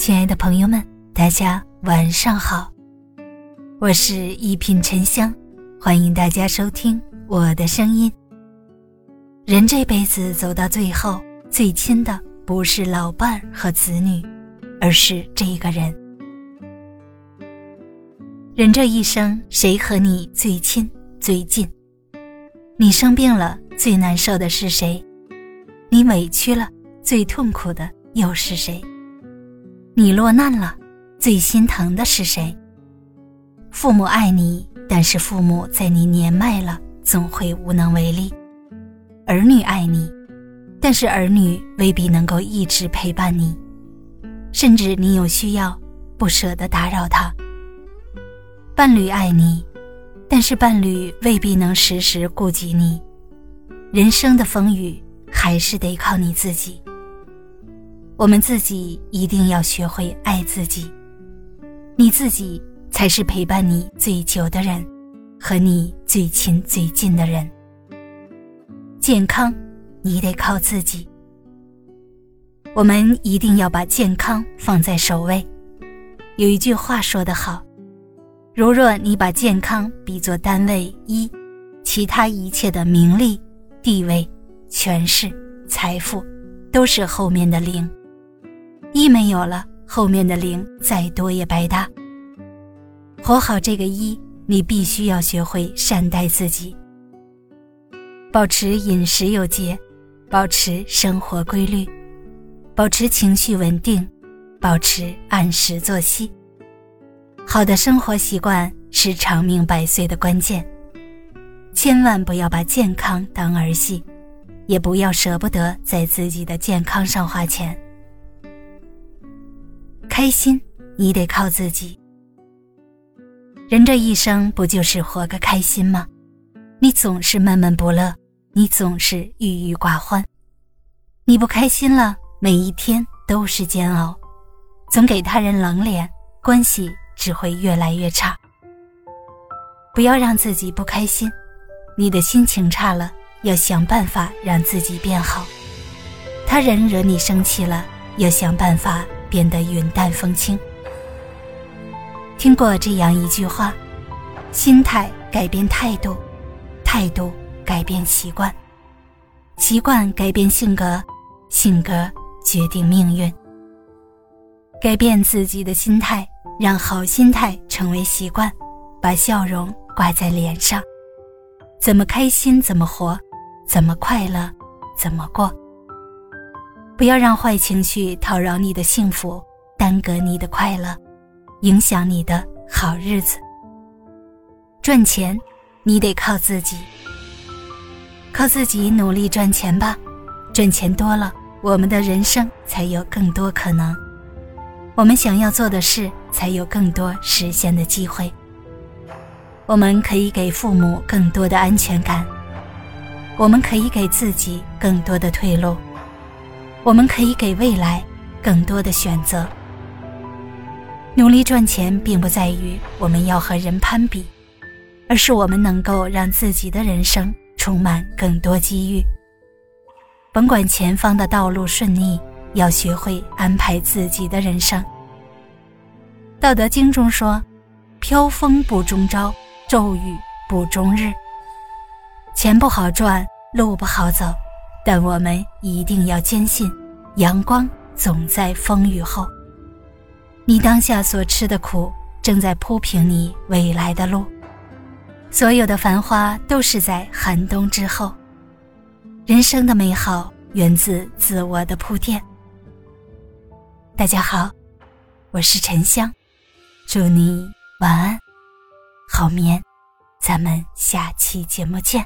亲爱的朋友们，大家晚上好，我是一品沉香，欢迎大家收听我的声音。人这辈子走到最后，最亲的不是老伴儿和子女，而是这个人。人这一生，谁和你最亲最近？你生病了，最难受的是谁？你委屈了，最痛苦的又是谁？你落难了，最心疼的是谁？父母爱你，但是父母在你年迈了，总会无能为力；儿女爱你，但是儿女未必能够一直陪伴你，甚至你有需要，不舍得打扰他。伴侣爱你，但是伴侣未必能时时顾及你。人生的风雨，还是得靠你自己。我们自己一定要学会爱自己，你自己才是陪伴你最久的人，和你最亲最近的人。健康，你得靠自己。我们一定要把健康放在首位。有一句话说得好：如若你把健康比作单位一，其他一切的名利、地位、权势、财富，都是后面的零。一没有了，后面的零再多也白搭。活好这个一，你必须要学会善待自己，保持饮食有节，保持生活规律，保持情绪稳定，保持按时作息。好的生活习惯是长命百岁的关键。千万不要把健康当儿戏，也不要舍不得在自己的健康上花钱。开心，你得靠自己。人这一生不就是活个开心吗？你总是闷闷不乐，你总是郁郁寡欢，你不开心了，每一天都是煎熬，总给他人冷脸，关系只会越来越差。不要让自己不开心，你的心情差了，要想办法让自己变好。他人惹你生气了，要想办法。变得云淡风轻。听过这样一句话：心态改变态度，态度改变习惯，习惯改变性格，性格决定命运。改变自己的心态，让好心态成为习惯，把笑容挂在脸上，怎么开心怎么活，怎么快乐怎么过。不要让坏情绪讨扰你的幸福，耽搁你的快乐，影响你的好日子。赚钱，你得靠自己，靠自己努力赚钱吧。赚钱多了，我们的人生才有更多可能，我们想要做的事才有更多实现的机会。我们可以给父母更多的安全感，我们可以给自己更多的退路。我们可以给未来更多的选择。努力赚钱，并不在于我们要和人攀比，而是我们能够让自己的人生充满更多机遇。甭管前方的道路顺逆，要学会安排自己的人生。道德经中说：“飘风不终朝，骤雨不终日。”钱不好赚，路不好走。但我们一定要坚信，阳光总在风雨后。你当下所吃的苦，正在铺平你未来的路。所有的繁花都是在寒冬之后。人生的美好源自自我的铺垫。大家好，我是沉香，祝你晚安，好眠。咱们下期节目见。